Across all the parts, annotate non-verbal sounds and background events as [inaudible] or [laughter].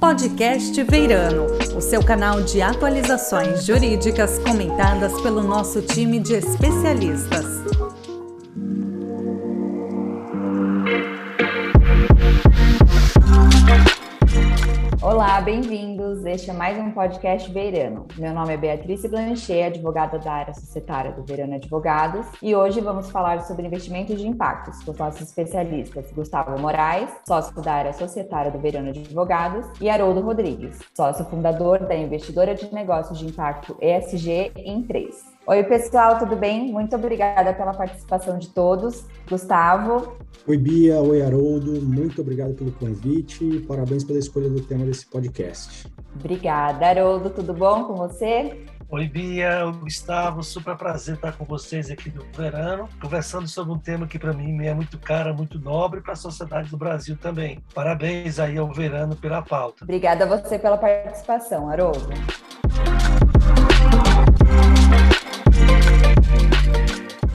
Podcast Veirano, o seu canal de atualizações jurídicas comentadas pelo nosso time de especialistas. Olá, bem-vindos. Este é mais um podcast Veirano. Meu nome é Beatriz Blanchet, advogada da área societária do Veirano Advogados, e hoje vamos falar sobre investimentos de impactos com os nossos especialistas Gustavo Moraes, sócio da área societária do Veirano Advogados, e Haroldo Rodrigues, sócio fundador da investidora de negócios de impacto ESG em 3. Oi, pessoal, tudo bem? Muito obrigada pela participação de todos. Gustavo. Oi, Bia. Oi, Haroldo. Muito obrigado pelo convite e parabéns pela escolha do tema desse podcast. Obrigada. Haroldo, tudo bom com você? Oi, Bia, Oi, Gustavo, super prazer estar com vocês aqui do Verano, conversando sobre um tema que para mim é muito caro, muito nobre para a sociedade do Brasil também. Parabéns aí ao Verano pela pauta. Obrigada a você pela participação, Haroldo.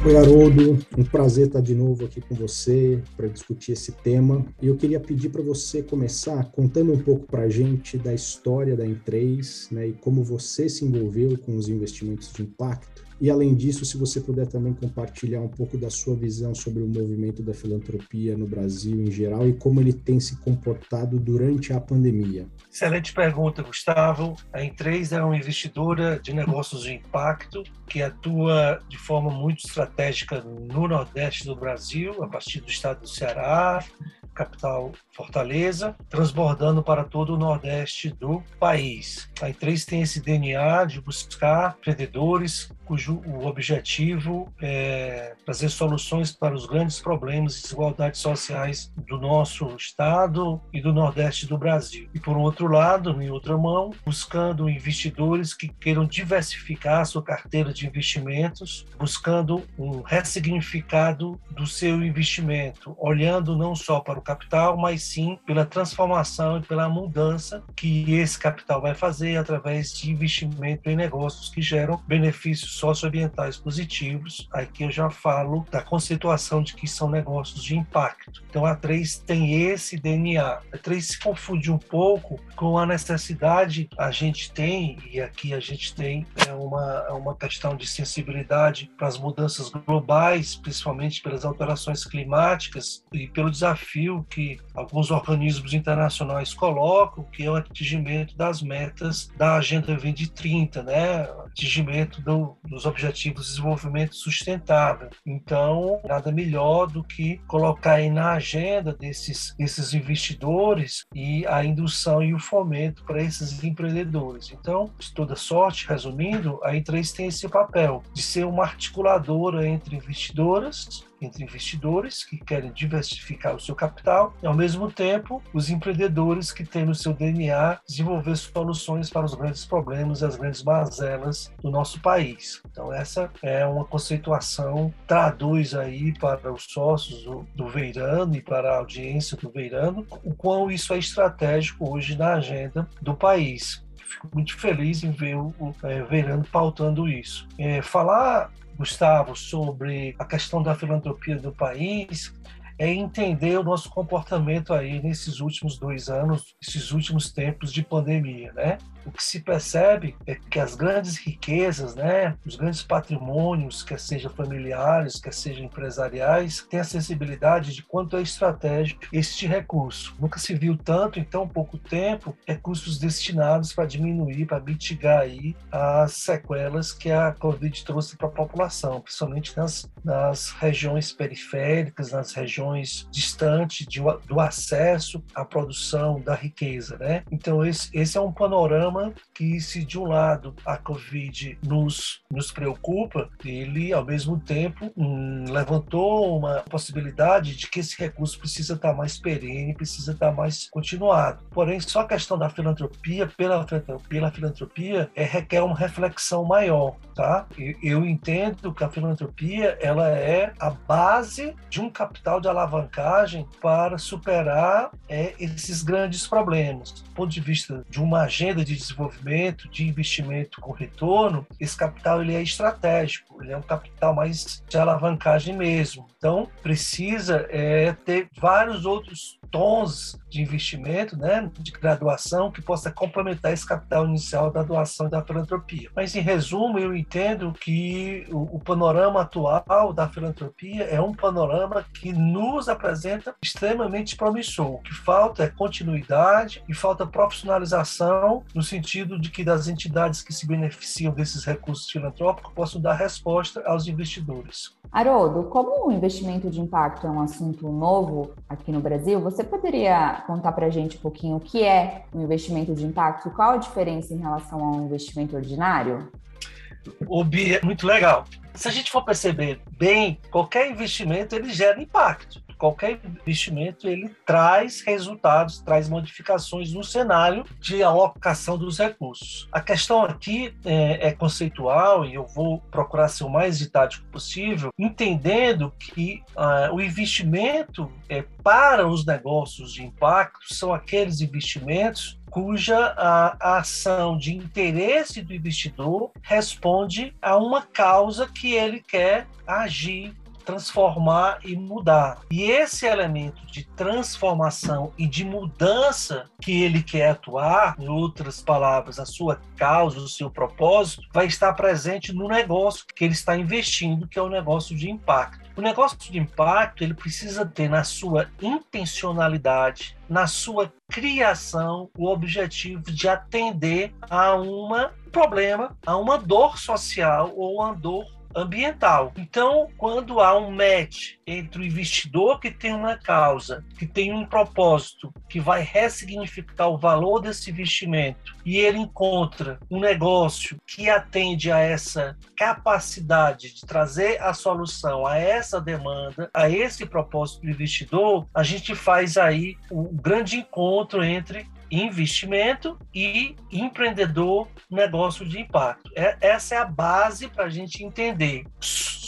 Oi, Haroldo, um prazer estar de novo aqui com você para discutir esse tema. E eu queria pedir para você começar contando um pouco para a gente da história da Em3 né, e como você se envolveu com os investimentos de impacto e além disso, se você puder também compartilhar um pouco da sua visão sobre o movimento da filantropia no Brasil em geral e como ele tem se comportado durante a pandemia. Excelente pergunta, Gustavo. A Em3 é uma investidora de negócios de impacto que atua de forma muito estratégica no Nordeste do Brasil, a partir do estado do Ceará, capital Fortaleza, transbordando para todo o Nordeste do país. A E3 tem esse DNA de buscar empreendedores cujo o objetivo é trazer soluções para os grandes problemas e desigualdades sociais do nosso estado e do Nordeste do Brasil. E por outro lado, em outra mão, buscando investidores que queiram diversificar a sua carteira de investimentos, buscando um ressignificado do seu investimento, olhando não só para o capital, mas sim pela transformação e pela mudança que esse capital vai fazer através de investimento em negócios que geram benefícios socioambientais positivos. Aqui eu já falo da conceituação de que são negócios de impacto. Então a 3 tem esse DNA. A 3 se confunde um pouco com a necessidade a gente tem, e aqui a gente tem é uma, uma questão de sensibilidade para as mudanças globais, principalmente pelas alterações climáticas e pelo desafio que alguns organismos internacionais colocam, que é o atingimento das metas da Agenda 2030, né? atingimento do, dos Objetivos de Desenvolvimento Sustentável. Então, nada melhor do que colocar aí na agenda desses, desses investidores e a indução e o fomento para esses empreendedores. Então, de toda sorte, resumindo, a E3 tem esse papel de ser uma articuladora entre investidoras entre investidores que querem diversificar o seu capital e, ao mesmo tempo, os empreendedores que têm no seu DNA desenvolver soluções para os grandes problemas as grandes mazelas do nosso país. Então, essa é uma conceituação, traduz aí para os sócios do, do Veirano e para a audiência do Veirano o quão isso é estratégico hoje na agenda do país fico muito feliz em ver o, o é, Veirano pautando isso. É, falar Gustavo, sobre a questão da filantropia do país, é entender o nosso comportamento aí nesses últimos dois anos, esses últimos tempos de pandemia, né? O que se percebe é que as grandes riquezas, né, os grandes patrimônios, quer sejam familiares, quer sejam empresariais, têm a sensibilidade de quanto é estratégico este recurso. Nunca se viu tanto em tão pouco tempo recursos destinados para diminuir, para mitigar aí as sequelas que a Covid trouxe para a população, principalmente nas, nas regiões periféricas, nas regiões distantes de, do acesso à produção da riqueza, né? Então esse, esse é um panorama que, se de um lado a Covid nos, nos preocupa, ele, ao mesmo tempo, hum, levantou uma possibilidade de que esse recurso precisa estar mais perene, precisa estar mais continuado. Porém, só a questão da filantropia, pela, pela filantropia, é, requer uma reflexão maior. Tá? Eu entendo que a filantropia ela é a base de um capital de alavancagem para superar é, esses grandes problemas. Do ponto de vista de uma agenda de desenvolvimento, de investimento com retorno, esse capital ele é estratégico, ele é um capital mais de alavancagem mesmo. Então, precisa é, ter vários outros tons de investimento, né, de graduação, que possa complementar esse capital inicial da doação e da filantropia. Mas, em resumo, eu entendo que o, o panorama atual da filantropia é um panorama que nos apresenta extremamente promissor. O que falta é continuidade e falta profissionalização no sentido de que das entidades que se beneficiam desses recursos filantrópicos possam dar resposta aos investidores. Haroldo, como o investimento de impacto é um assunto novo aqui no Brasil, você poderia contar para a gente um pouquinho o que é um investimento de impacto e qual a diferença em relação a um investimento ordinário? O é muito legal. Se a gente for perceber bem, qualquer investimento ele gera impacto qualquer investimento ele traz resultados, traz modificações no cenário de alocação dos recursos. A questão aqui é, é conceitual e eu vou procurar ser o mais didático possível, entendendo que uh, o investimento é, para os negócios de impacto são aqueles investimentos cuja a, ação de interesse do investidor responde a uma causa que ele quer agir transformar e mudar. E esse elemento de transformação e de mudança que ele quer atuar, em outras palavras, a sua causa, o seu propósito, vai estar presente no negócio que ele está investindo, que é o negócio de impacto. O negócio de impacto, ele precisa ter na sua intencionalidade, na sua criação, o objetivo de atender a um problema, a uma dor social ou uma dor ambiental. Então, quando há um match entre o investidor que tem uma causa, que tem um propósito, que vai ressignificar o valor desse investimento, e ele encontra um negócio que atende a essa capacidade de trazer a solução a essa demanda, a esse propósito do investidor, a gente faz aí o um grande encontro entre investimento e empreendedor, negócio de impacto. É, essa é a base para a gente entender.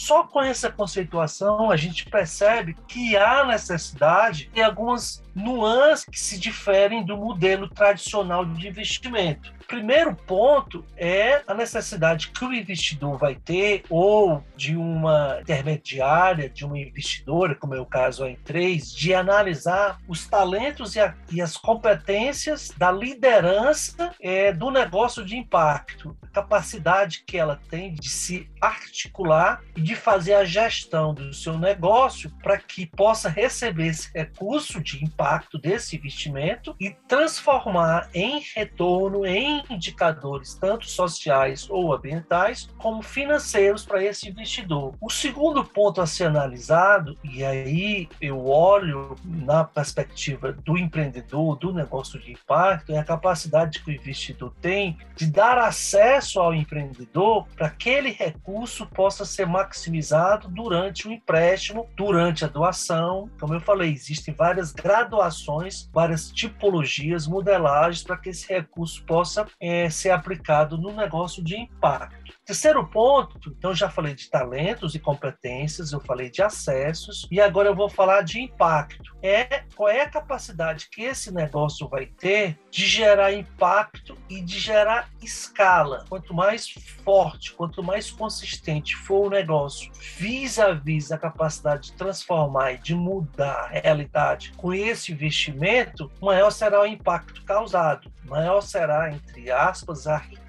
Só com essa conceituação a gente percebe que há necessidade de algumas nuances que se diferem do modelo tradicional de investimento. Primeiro ponto é a necessidade que o investidor vai ter, ou de uma intermediária, de uma investidora, como é o caso a Em3, de analisar os talentos e, a, e as competências da liderança é, do negócio de impacto, capacidade que ela tem de se articular e de fazer a gestão do seu negócio para que possa receber esse recurso de impacto desse investimento e transformar em retorno, em indicadores tanto sociais ou ambientais como financeiros para esse investidor. O segundo ponto a ser analisado, e aí eu olho na perspectiva do empreendedor, do negócio de impacto, é a capacidade que o investidor tem de dar acesso ao empreendedor para que aquele recurso possa ser maximizado durante o empréstimo, durante a doação. Como eu falei, existem várias graduações, várias tipologias, modelagens para que esse recurso possa é, ser aplicado no negócio de impacto. Terceiro ponto, então já falei de talentos e competências, eu falei de acessos e agora eu vou falar de impacto. É qual é a capacidade que esse negócio vai ter de gerar impacto e de gerar escala. Quanto mais forte, quanto mais consistente for o negócio, vis a vis a capacidade de transformar e de mudar a realidade com esse investimento, maior será o impacto causado, maior será entre aspas a riqueza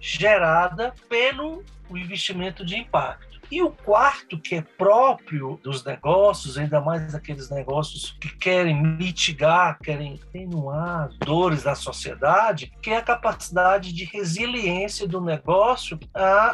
gerada pelo investimento de impacto. E o quarto, que é próprio dos negócios, ainda mais aqueles negócios que querem mitigar, querem atenuar dores da sociedade, que é a capacidade de resiliência do negócio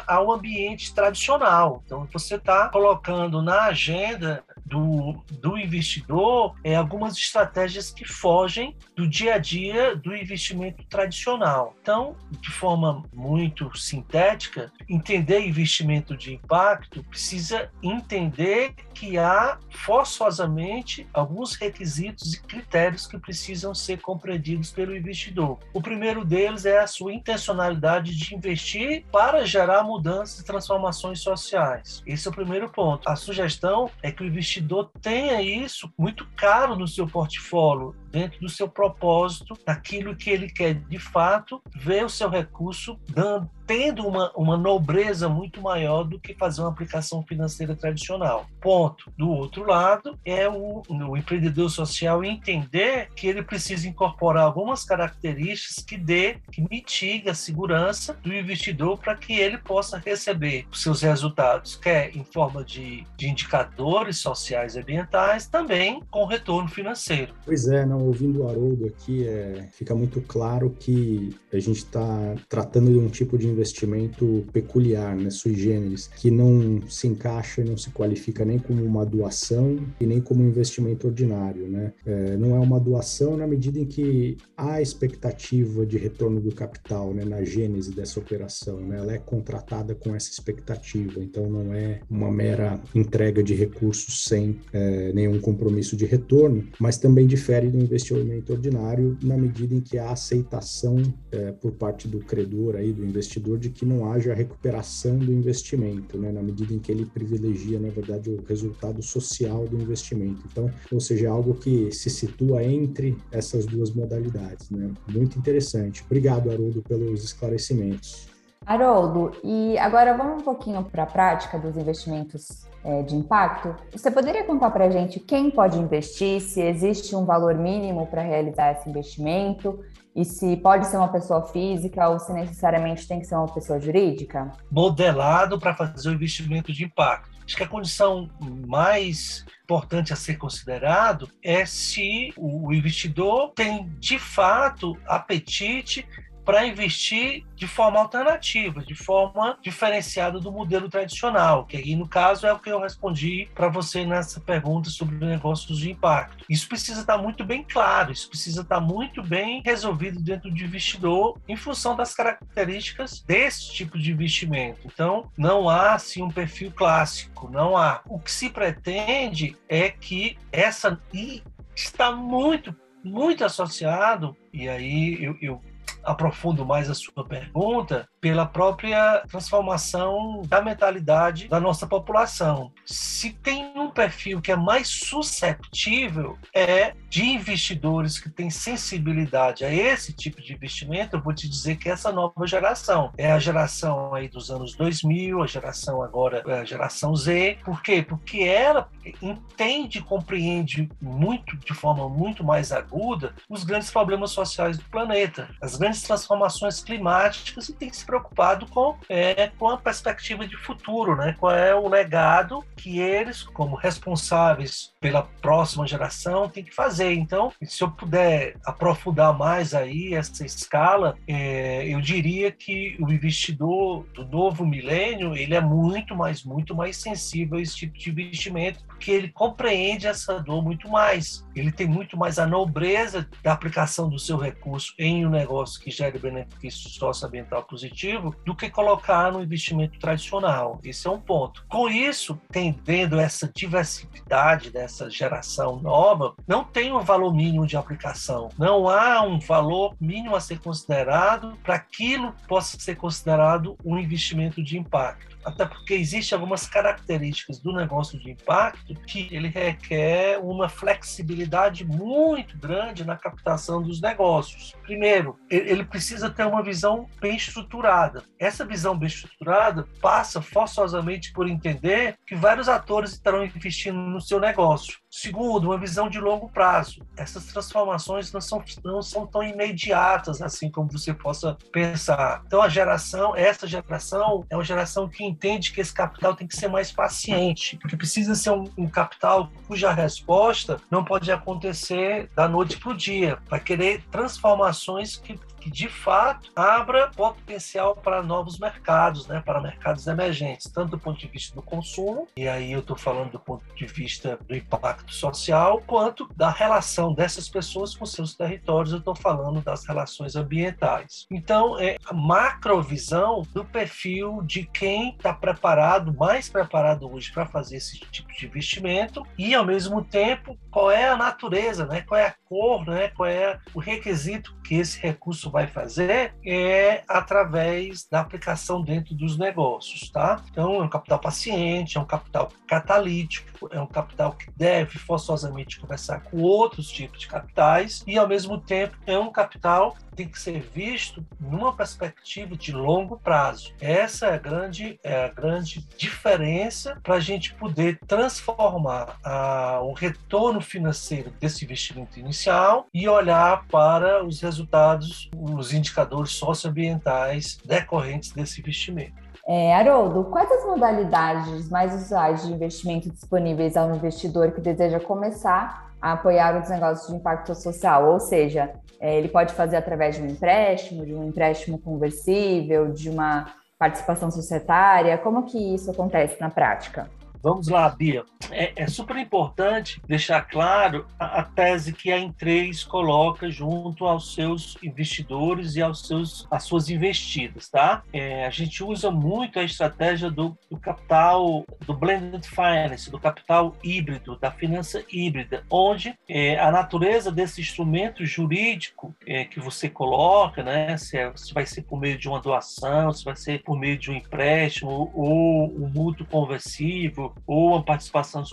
ao ambiente tradicional. Então, você está colocando na agenda do, do investidor é, algumas estratégias que fogem do dia a dia do investimento tradicional. Então, de forma muito sintética, entender investimento de impacto precisa entender que há forçosamente alguns requisitos e critérios que precisam ser compreendidos pelo investidor. O primeiro deles é a sua intencionalidade de investir para gerar mudanças e transformações sociais. Esse é o primeiro ponto. A sugestão é que o investidor investidor tenha isso muito caro no seu portfólio dentro do seu propósito, daquilo que ele quer de fato, ver o seu recurso dando, tendo uma, uma nobreza muito maior do que fazer uma aplicação financeira tradicional. Ponto. Do outro lado, é o, o empreendedor social entender que ele precisa incorporar algumas características que dê, que mitigue a segurança do investidor para que ele possa receber os seus resultados, quer em forma de, de indicadores sociais e ambientais, também com retorno financeiro. Pois é, não, ouvindo o Haroldo aqui, é, fica muito claro que a gente está tratando de um tipo de investimento peculiar, né, sui generis, que não se encaixa e não se qualifica nem como uma doação e nem como um investimento ordinário. Né? É, não é uma doação na medida em que há expectativa de retorno do capital né, na gênese dessa operação. Né? Ela é contratada com essa expectativa, então não é uma mera entrega de recursos sem é, nenhum compromisso de retorno, mas também difere do investimento ordinário na medida em que há aceitação é, por parte do credor, aí, do investidor, de que não haja recuperação do investimento, né? na medida em que ele privilegia, na verdade, o resultado social do investimento. Então, ou seja, é algo que se situa entre essas duas modalidades. Né? Muito interessante. Obrigado, Haroldo, pelos esclarecimentos. Haroldo, e agora vamos um pouquinho para a prática dos investimentos é, de impacto. Você poderia contar para a gente quem pode investir, se existe um valor mínimo para realizar esse investimento e se pode ser uma pessoa física ou se necessariamente tem que ser uma pessoa jurídica? Modelado para fazer o investimento de impacto. Acho que a condição mais importante a ser considerado é se o investidor tem de fato apetite para investir de forma alternativa, de forma diferenciada do modelo tradicional, que aí no caso é o que eu respondi para você nessa pergunta sobre negócios de impacto. Isso precisa estar muito bem claro, isso precisa estar muito bem resolvido dentro do investidor em função das características desse tipo de investimento. Então, não há assim um perfil clássico, não há. O que se pretende é que essa e está muito muito associado, e aí eu, eu aprofundo mais a sua pergunta, pela própria transformação da mentalidade da nossa população. Se tem um perfil que é mais susceptível, é de investidores que têm sensibilidade a esse tipo de investimento, eu vou te dizer que essa nova geração é a geração aí dos anos 2000, a geração agora, é a geração Z. Por quê? Porque ela entende compreende muito, de forma muito mais aguda, os grandes problemas sociais do planeta, as grandes transformações climáticas e tem se preocupado com, é, com a perspectiva de futuro, né? qual é o legado que eles, como responsáveis pela próxima geração, têm que fazer. Então, se eu puder aprofundar mais aí essa escala, é, eu diria que o investidor do novo milênio ele é muito mais, muito mais sensível a esse tipo de investimento, porque ele compreende essa dor muito mais. Ele tem muito mais a nobreza da aplicação do seu recurso em um negócio que gere benefício socioambiental positivo do que colocar no investimento tradicional. Esse é um ponto. Com isso, tendendo essa diversidade dessa geração nova, não tem um valor mínimo de aplicação. Não há um valor mínimo a ser considerado para aquilo possa ser considerado um investimento de impacto até porque existem algumas características do negócio de impacto que ele requer uma flexibilidade muito grande na captação dos negócios. Primeiro, ele precisa ter uma visão bem estruturada. Essa visão bem estruturada passa forçosamente por entender que vários atores estarão investindo no seu negócio. Segundo, uma visão de longo prazo. Essas transformações não são, não são tão imediatas assim como você possa pensar. Então, a geração, essa geração, é uma geração que entende que esse capital tem que ser mais paciente, porque precisa ser um, um capital cuja resposta não pode acontecer da noite para o dia. Vai querer transformações que que de fato abra potencial para novos mercados, né, para mercados emergentes, tanto do ponto de vista do consumo, e aí eu estou falando do ponto de vista do impacto social, quanto da relação dessas pessoas com seus territórios, eu estou falando das relações ambientais. Então, é a macrovisão do perfil de quem está preparado, mais preparado hoje para fazer esse tipo de investimento, e ao mesmo tempo, qual é a natureza, né, qual é a cor, né, qual é o requisito que esse recurso vai fazer é através da aplicação dentro dos negócios, tá? Então, é um capital paciente, é um capital catalítico, é um capital que deve forçosamente conversar com outros tipos de capitais e, ao mesmo tempo, é um capital que tem que ser visto numa perspectiva de longo prazo. Essa é a grande, é a grande diferença para a gente poder transformar a, o retorno financeiro desse investimento inicial e olhar para os resultados, os indicadores socioambientais decorrentes desse investimento. É, Haroldo, quais as modalidades mais usuais de investimento disponíveis ao investidor que deseja começar a apoiar os negócios de impacto social? Ou seja, é, ele pode fazer através de um empréstimo, de um empréstimo conversível, de uma participação societária? Como que isso acontece na prática? Vamos lá, Bia. É, é super importante deixar claro a, a, tese que a Em3 coloca junto aos seus investidores e aos seus, às suas investidas, tá? É, a gente usa muito a estratégia do, do, capital, do blended finance, do capital híbrido, da finança híbrida, onde é, a natureza desse instrumento jurídico é, que você coloca, né? Se, é, se vai ser por meio de uma doação, se vai ser por meio de um empréstimo ou um mútuo conversível, ou uma participação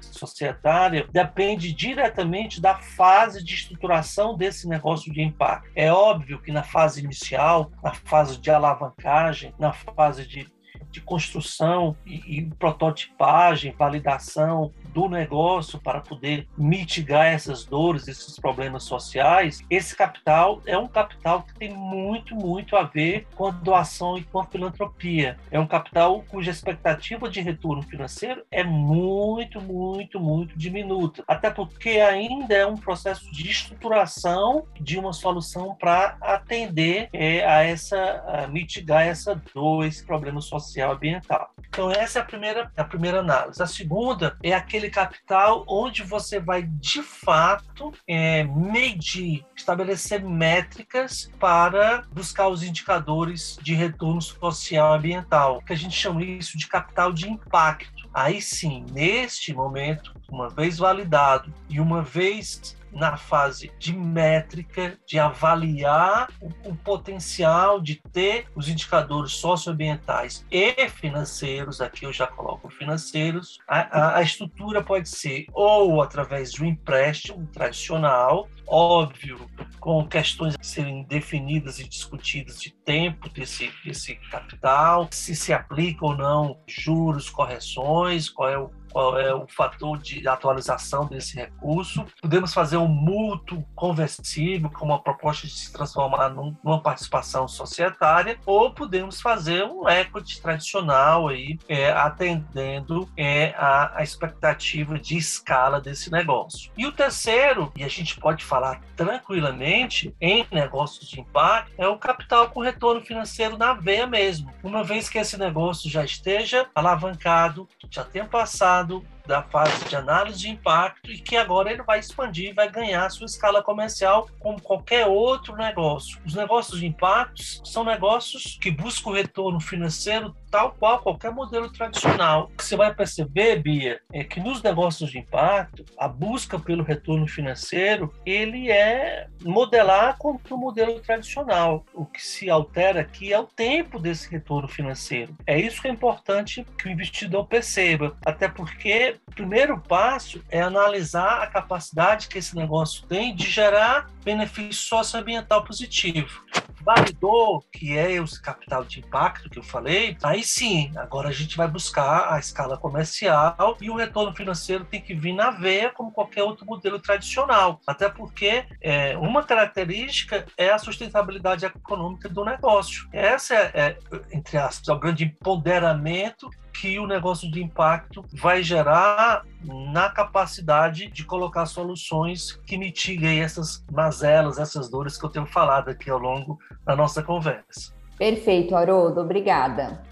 societária depende diretamente da fase de estruturação desse negócio de impacto. É óbvio que na fase inicial, na fase de alavancagem, na fase de de construção e, e, prototipagem, validação do negócio para poder mitigar essas dores, esses problemas sociais, esse capital é um capital que tem muito, muito a ver com a doação e com a filantropia. É um capital cuja expectativa de retorno financeiro é muito, muito, muito diminuta. Até porque ainda é um processo de estruturação de uma solução para atender é, a essa, a mitigar essa dor, esse problema social ambiental. Então essa é a primeira, a primeira análise. A segunda é aquele capital onde você vai de fato é, medir, estabelecer métricas para buscar os indicadores de retorno social ambiental, que a gente chama isso de capital de impacto. Aí sim, neste momento, uma vez validado e uma vez na fase de métrica, de avaliar o, o, potencial de ter os indicadores socioambientais e financeiros, aqui eu já coloco financeiros, a, a, a estrutura pode ser ou através de um empréstimo tradicional, óbvio, com questões a serem definidas e discutidas de tempo desse, desse capital, se se aplica ou não juros, correções, qual é o é o fator de atualização desse recurso. Podemos fazer um mútuo conversível, com uma proposta de se transformar num, numa participação societária, ou podemos fazer um equity tradicional, aí, é, atendendo é, a, a expectativa de escala desse negócio. E o terceiro, e a gente pode falar tranquilamente em negócios de impacto, é o capital com retorno financeiro na veia mesmo. Uma vez que esse negócio já esteja alavancado, já tenha passado da fase de análise de impacto e que agora ele vai expandir, vai ganhar sua escala comercial como qualquer outro negócio. Os negócios de impactos são negócios que buscam retorno financeiro tal qual qualquer modelo tradicional. O que você vai perceber, Bia, é que nos negócios de impacto, a busca pelo retorno financeiro, ele é modelar como o modelo tradicional. O que se altera aqui é o tempo desse retorno financeiro. É isso que é importante que o investidor perceba, até porque o primeiro passo é analisar a capacidade que esse negócio tem de gerar benefício socioambiental positivo validou que é esse capital de impacto que eu falei, aí sim, agora a gente vai buscar a escala comercial e o retorno financeiro tem que vir na veia como qualquer outro modelo tradicional. Até porque é, uma característica é a sustentabilidade econômica do negócio. Essa é, é entre aspas, é o grande empoderamento que o negócio de impacto vai gerar na capacidade de colocar soluções que mitiguem essas mazelas, essas dores que eu tenho falado aqui ao longo da nossa conversa. Perfeito, Haroldo, obrigada.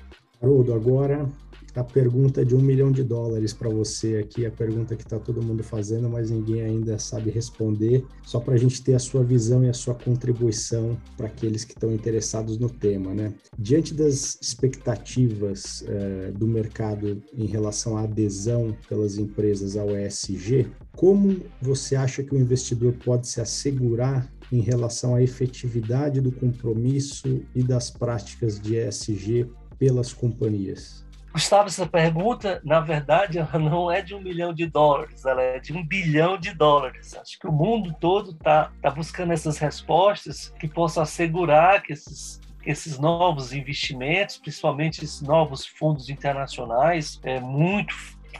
Haroldo, agora a pergunta de um milhão de dólares para você aqui, a pergunta que está todo mundo fazendo, mas ninguém ainda sabe responder, só para a gente ter a sua visão e a sua contribuição para aqueles que estão interessados no tema, né? Diante das expectativas eh, do mercado em relação à adesão pelas empresas ao ESG, como você acha que o investidor pode se assegurar em relação à efetividade do compromisso e das práticas de ESG pelas companhias? Gustavo, essa pergunta, na verdade, ela não é de um milhão de dólares, ela é de um bilhão de dólares. Acho que o mundo todo está tá buscando essas respostas que possam assegurar que esses esses novos investimentos, principalmente esses novos fundos internacionais, é muito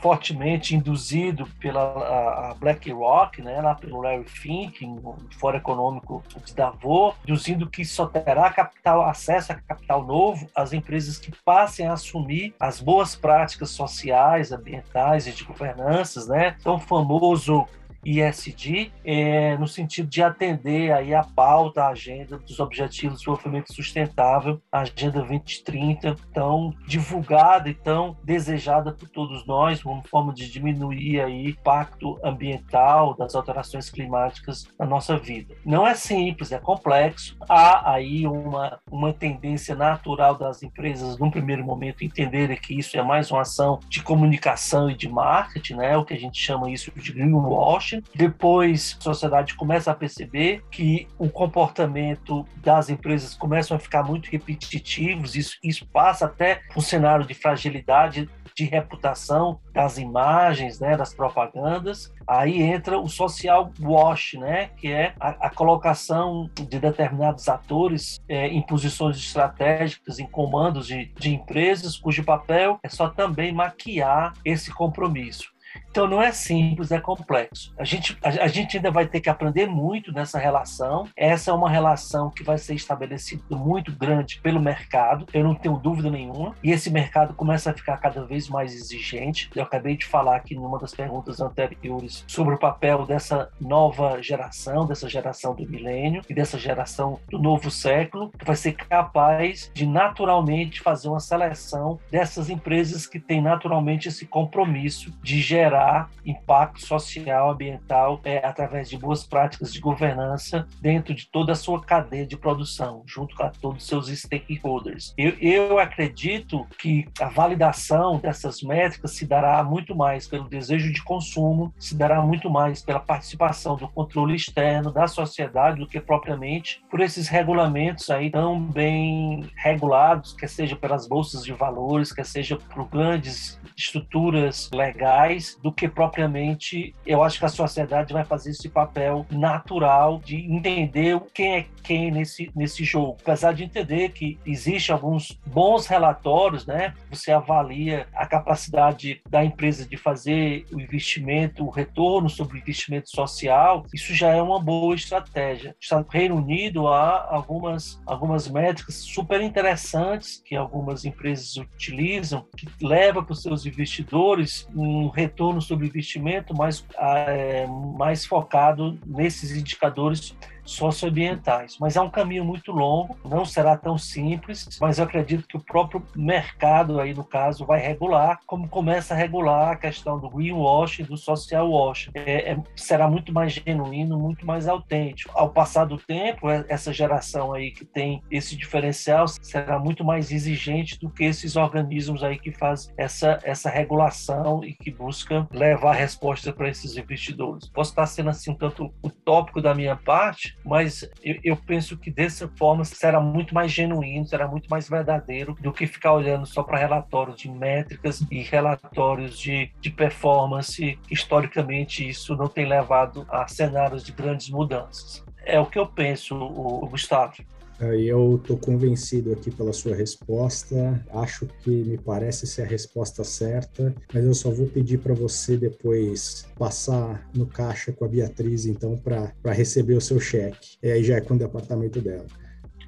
fortemente induzido pela BlackRock, né, lá pelo Larry Fink, no Fórum Econômico de Davos, induzindo que só terá capital, acesso a capital novo as empresas que passem a assumir as boas práticas sociais, ambientais e de governanças, né, tão famoso ISD, é, no sentido de atender aí a pauta, a agenda dos Objetivos de Desenvolvimento Sustentável, a Agenda 2030, tão divulgada e tão desejada por todos nós, como forma de diminuir aí o impacto ambiental das alterações climáticas na nossa vida. Não é simples, é complexo. Há aí uma, uma tendência natural das empresas, num primeiro momento, entenderem que isso é mais uma ação de comunicação e de marketing, né? o que a gente chama isso de greenwashing, depois a sociedade começa a perceber que o comportamento das empresas começa a ficar muito repetitivos, isso, isso passa até um cenário de fragilidade de reputação das imagens, né, das propagandas. Aí entra o social wash, né, que é a, a colocação de determinados atores é, em posições estratégicas, em comandos de, de empresas, cujo papel é só também maquiar esse compromisso. Então não é simples, é complexo. A gente, a, a, gente ainda vai ter que aprender muito nessa relação. Essa é uma relação que vai ser estabelecida muito grande pelo mercado, eu não tenho dúvida nenhuma. E esse mercado começa a ficar cada vez mais exigente. Eu acabei de falar aqui numa das perguntas anteriores sobre o papel dessa nova geração, dessa geração do milênio e dessa geração do novo século, que vai ser capaz de naturalmente fazer uma seleção dessas empresas que têm naturalmente esse compromisso de gerar gerar impacto social, ambiental, é, através de boas práticas de governança dentro de toda a sua cadeia de produção, junto com todos os seus stakeholders. Eu, eu acredito que a validação dessas métricas se dará muito mais pelo desejo de consumo, se dará muito mais pela participação do controle externo da sociedade do que propriamente por esses regulamentos aí tão bem regulados, quer seja pelas bolsas de valores, quer seja por grandes estruturas legais, do que propriamente eu acho que a sociedade vai fazer esse papel natural de entender quem é quem nesse, nesse jogo. Apesar de entender que existe alguns bons relatórios, né? Você avalia a capacidade da empresa de fazer o investimento, o retorno sobre o investimento social, isso já é uma boa estratégia. No Reino Unido há algumas, algumas métricas super interessantes que algumas empresas utilizam, que levam para os seus investidores um retorno sobre investimento mais, é, mais focado nesses indicadores socioambientais. Mas é um caminho muito longo, não será tão simples, mas eu acredito que o próprio mercado aí no caso vai regular, como começa a regular a questão do greenwashing, do social washing. É, é, será muito mais genuíno, muito mais autêntico. Ao passar do tempo, é, essa geração aí que tem esse diferencial será muito mais exigente do que esses organismos aí que fazem essa, essa regulação e que buscam levar resposta para esses investidores. Posso estar sendo assim um tanto utópico da minha parte, mas eu, eu, penso que dessa forma será muito mais genuíno, será muito mais verdadeiro do que ficar olhando só para relatórios de métricas e relatórios de, de performance. Historicamente, isso não tem levado a cenários de grandes mudanças. É o que eu penso, o, o Gustavo. Eu estou convencido aqui pela sua resposta. Acho que me parece ser a resposta certa, mas eu só vou pedir para você depois passar no caixa com a Beatriz, então, para receber o seu cheque. E aí já é com o departamento dela.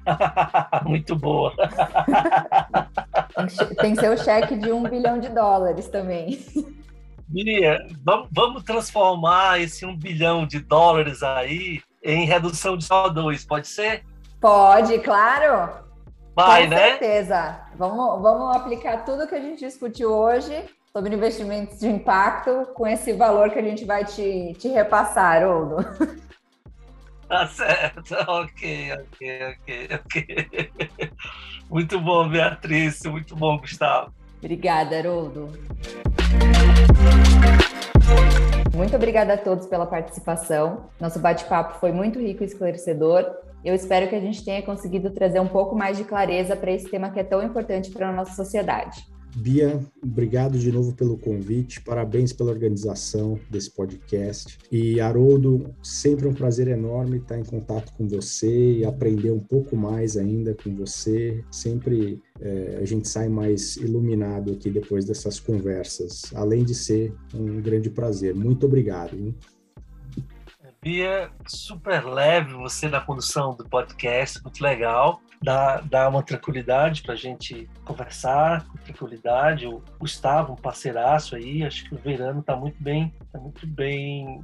[laughs] Muito boa. [laughs] Tem que ser o cheque de um bilhão de dólares também. Miriam, vamos transformar esse um bilhão de dólares aí em redução de CO2, pode ser? Pode, claro. Vai, Com né? certeza. Vamos, vamos aplicar tudo que a gente discutiu hoje sobre investimentos de impacto com esse valor que a gente vai te, te repassar, Oldo. [laughs] Tá certo, ok, ok, ok, ok. [laughs] Muito bom, Beatriz, muito bom, Gustavo. Obrigada, Haroldo. Muito obrigada a todos pela participação. Nosso bate-papo foi muito rico e esclarecedor. Eu espero que a gente tenha conseguido trazer um pouco mais de clareza para esse tema que é tão importante para a nossa sociedade. Bia, obrigado de novo pelo convite, parabéns pela organização desse podcast. E Haroldo, sempre um prazer enorme estar em contato com você e aprender um pouco mais ainda com você. Sempre é, a gente sai mais iluminado aqui depois dessas conversas, além de ser um grande prazer. Muito obrigado. Hein? Bia, super leve você na condução do podcast, muito legal dá, dá uma tranquilidade para a gente conversar com tranquilidade. O Gustavo, um parceiraço aí, acho que o Verano está muito bem, tá muito bem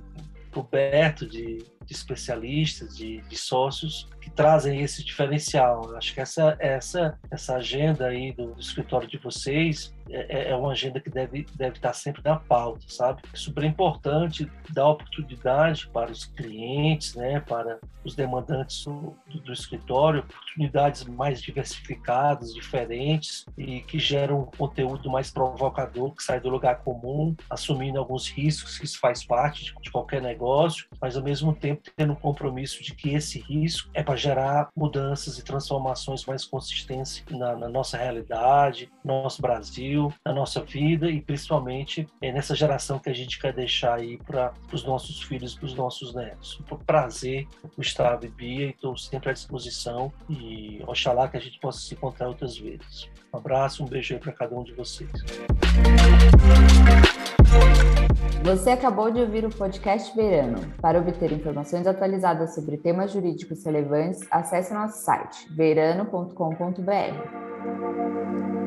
coberto de, de especialistas, de, de, sócios que trazem esse diferencial. Acho que essa essa essa agenda aí do, do escritório de vocês é, é, é, uma agenda que deve, deve estar sempre na pauta, sabe? É super importante dar oportunidade para os clientes, né, para os demandantes do, do escritório, oportunidades mais diversificadas, diferentes e que geram um conteúdo mais provocador, que sai do lugar comum, assumindo alguns riscos, que isso faz parte de, de qualquer negócio, mas ao mesmo tempo tendo um compromisso de que esse risco é para gerar mudanças e transformações mais consistentes na, na nossa realidade, no nosso Brasil, na nossa vida e principalmente é, nessa geração que a gente quer deixar aí para os nossos filhos, para os nossos netos. Um prazer, Gustavo e Bia, e estou sempre à disposição e oxalá que a gente possa se encontrar outras vezes. Um abraço, um beijo aí para cada um de vocês. Você acabou de ouvir o podcast Verano. Para obter informações atualizadas sobre temas jurídicos relevantes, acesse nosso site verano.com.br.